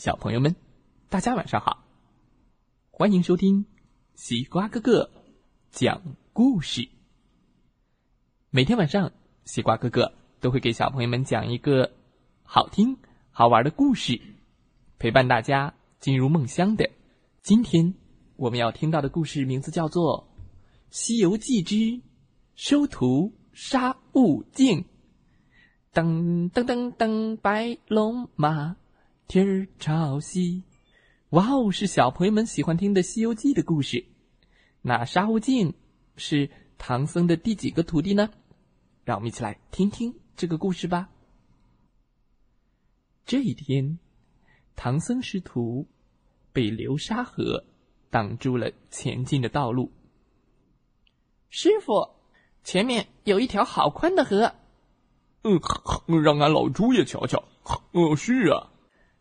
小朋友们，大家晚上好！欢迎收听西瓜哥哥讲故事。每天晚上，西瓜哥哥都会给小朋友们讲一个好听、好玩的故事，陪伴大家进入梦乡的。今天我们要听到的故事名字叫做《西游记之收徒杀悟净》。噔噔噔噔，白龙马，蹄儿朝西。哇哦，是小朋友们喜欢听的《西游记》的故事。那沙悟净是唐僧的第几个徒弟呢？让我们一起来听听这个故事吧。这一天，唐僧师徒被流沙河挡住了前进的道路。师傅，前面有一条好宽的河。嗯，让俺老猪也瞧瞧。哦，是啊，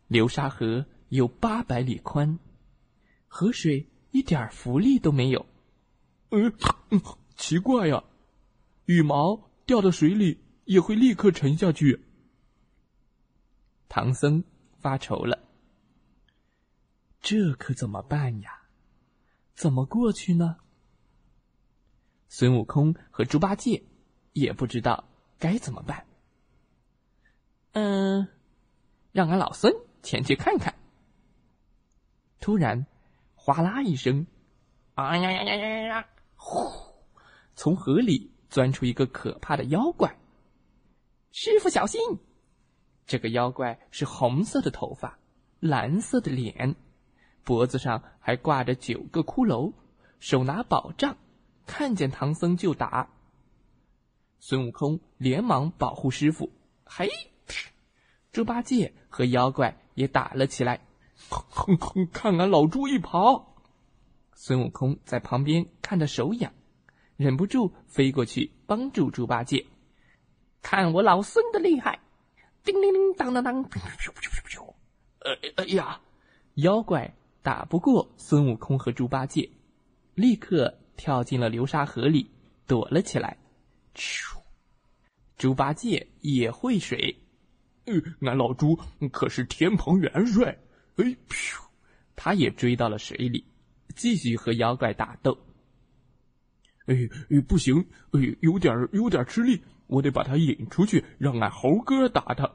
流沙河有八百里宽，河水一点浮力都没有。嗯，奇怪呀，羽毛掉到水里也会立刻沉下去。唐僧发愁了，这可怎么办呀？怎么过去呢？孙悟空和猪八戒也不知道该怎么办。嗯，让俺老孙前去看看。突然，哗啦一声，啊呀呀呀呀呀！呼，从河里钻出一个可怕的妖怪。师傅小心！这个妖怪是红色的头发，蓝色的脸，脖子上还挂着九个骷髅，手拿宝杖，看见唐僧就打。孙悟空连忙保护师傅，嘿。猪八戒和妖怪也打了起来，看俺老猪一跑。孙悟空在旁边看着手痒，忍不住飞过去帮助猪八戒。看我老孙的厉害！叮铃铃，当当当，咻咻咻咻咻！哎哎呀，妖怪打不过孙悟空和猪八戒，立刻跳进了流沙河里躲了起来。咻！猪八戒也会水。俺老猪可是天蓬元帅，哎，噗，他也追到了水里，继续和妖怪打斗。哎哎，不行，哎，有点有点吃力，我得把他引出去，让俺猴哥打他。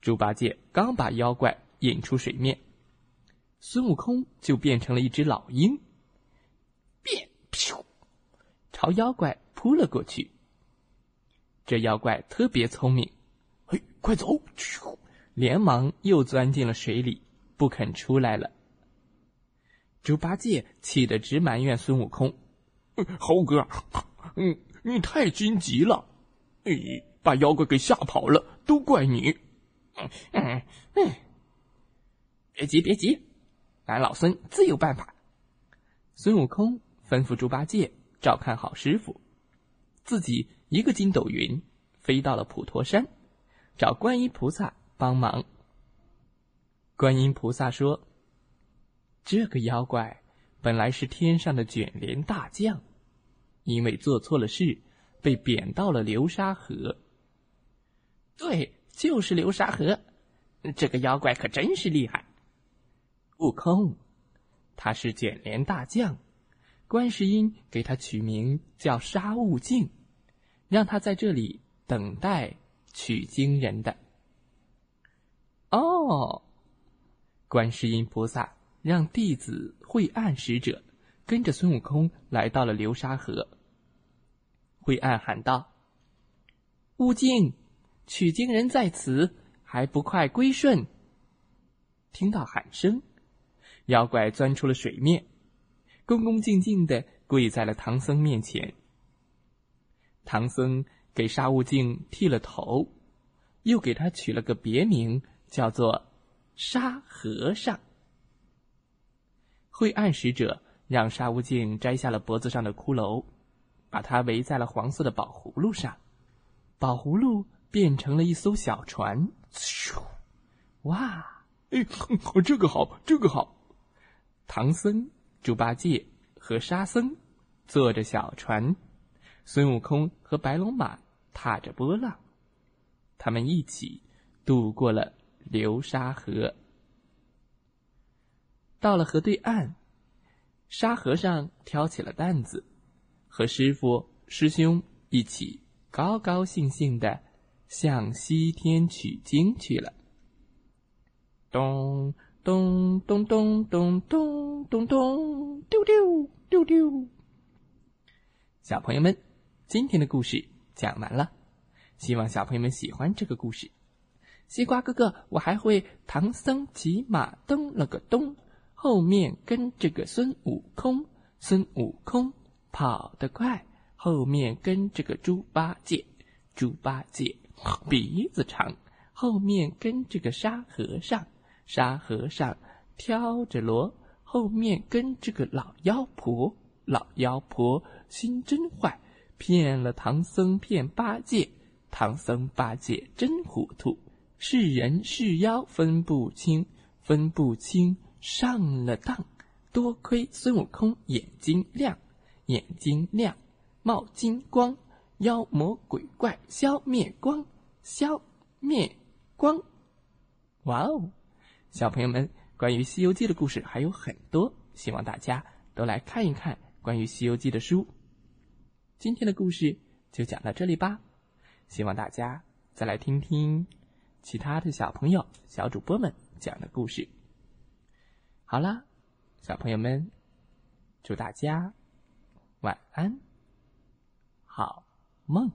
猪八戒刚把妖怪引出水面，孙悟空就变成了一只老鹰，变，噗，朝妖怪扑了过去。这妖怪特别聪明。快走！连忙又钻进了水里，不肯出来了。猪八戒气得直埋怨孙悟空：“猴哥，嗯，你太心急了，哎，把妖怪给吓跑了，都怪你。”嗯嗯嗯，别急别急，俺老孙自有办法。孙悟空吩咐猪八戒照看好师傅，自己一个筋斗云飞到了普陀山。找观音菩萨帮忙。观音菩萨说：“这个妖怪本来是天上的卷帘大将，因为做错了事，被贬到了流沙河。对，就是流沙河。这个妖怪可真是厉害。悟空，他是卷帘大将，观世音给他取名叫沙悟净，让他在这里等待。”取经人的哦，观世音菩萨让弟子惠岸使者跟着孙悟空来到了流沙河。惠岸喊道：“悟净，取经人在此，还不快归顺？”听到喊声，妖怪钻出了水面，恭恭敬敬的跪在了唐僧面前。唐僧。给沙悟净剃了头，又给他取了个别名，叫做沙和尚。会暗使者让沙悟净摘下了脖子上的骷髅，把它围在了黄色的宝葫芦上，宝葫芦变成了一艘小船。咻！哇！哎，这个好，这个好。唐僧、猪八戒和沙僧坐着小船。孙悟空和白龙马踏着波浪，他们一起渡过了流沙河。到了河对岸，沙和尚挑起了担子，和师傅、师兄一起高高兴兴的向西天取经去了。咚咚咚咚咚咚咚咚，丢丢丢丢。小朋友们，今天的故事讲完了，希望小朋友们喜欢这个故事。西瓜哥哥，我还会唐僧骑马蹬了个咚，后面跟着个孙悟空。孙悟空跑得快，后面跟着个猪八戒。猪八戒鼻子长，后面跟着个沙和尚。沙和尚挑着箩，后面跟着个老妖婆。老妖婆心真坏，骗了唐僧，骗八戒。唐僧八戒真糊涂。是人是妖分不清，分不清上了当。多亏孙悟空眼睛亮，眼睛亮冒金光，妖魔鬼怪消灭光，消灭光。哇哦，小朋友们，关于《西游记》的故事还有很多，希望大家都来看一看关于《西游记》的书。今天的故事就讲到这里吧，希望大家再来听听。其他的小朋友、小主播们讲的故事。好啦，小朋友们，祝大家晚安，好梦。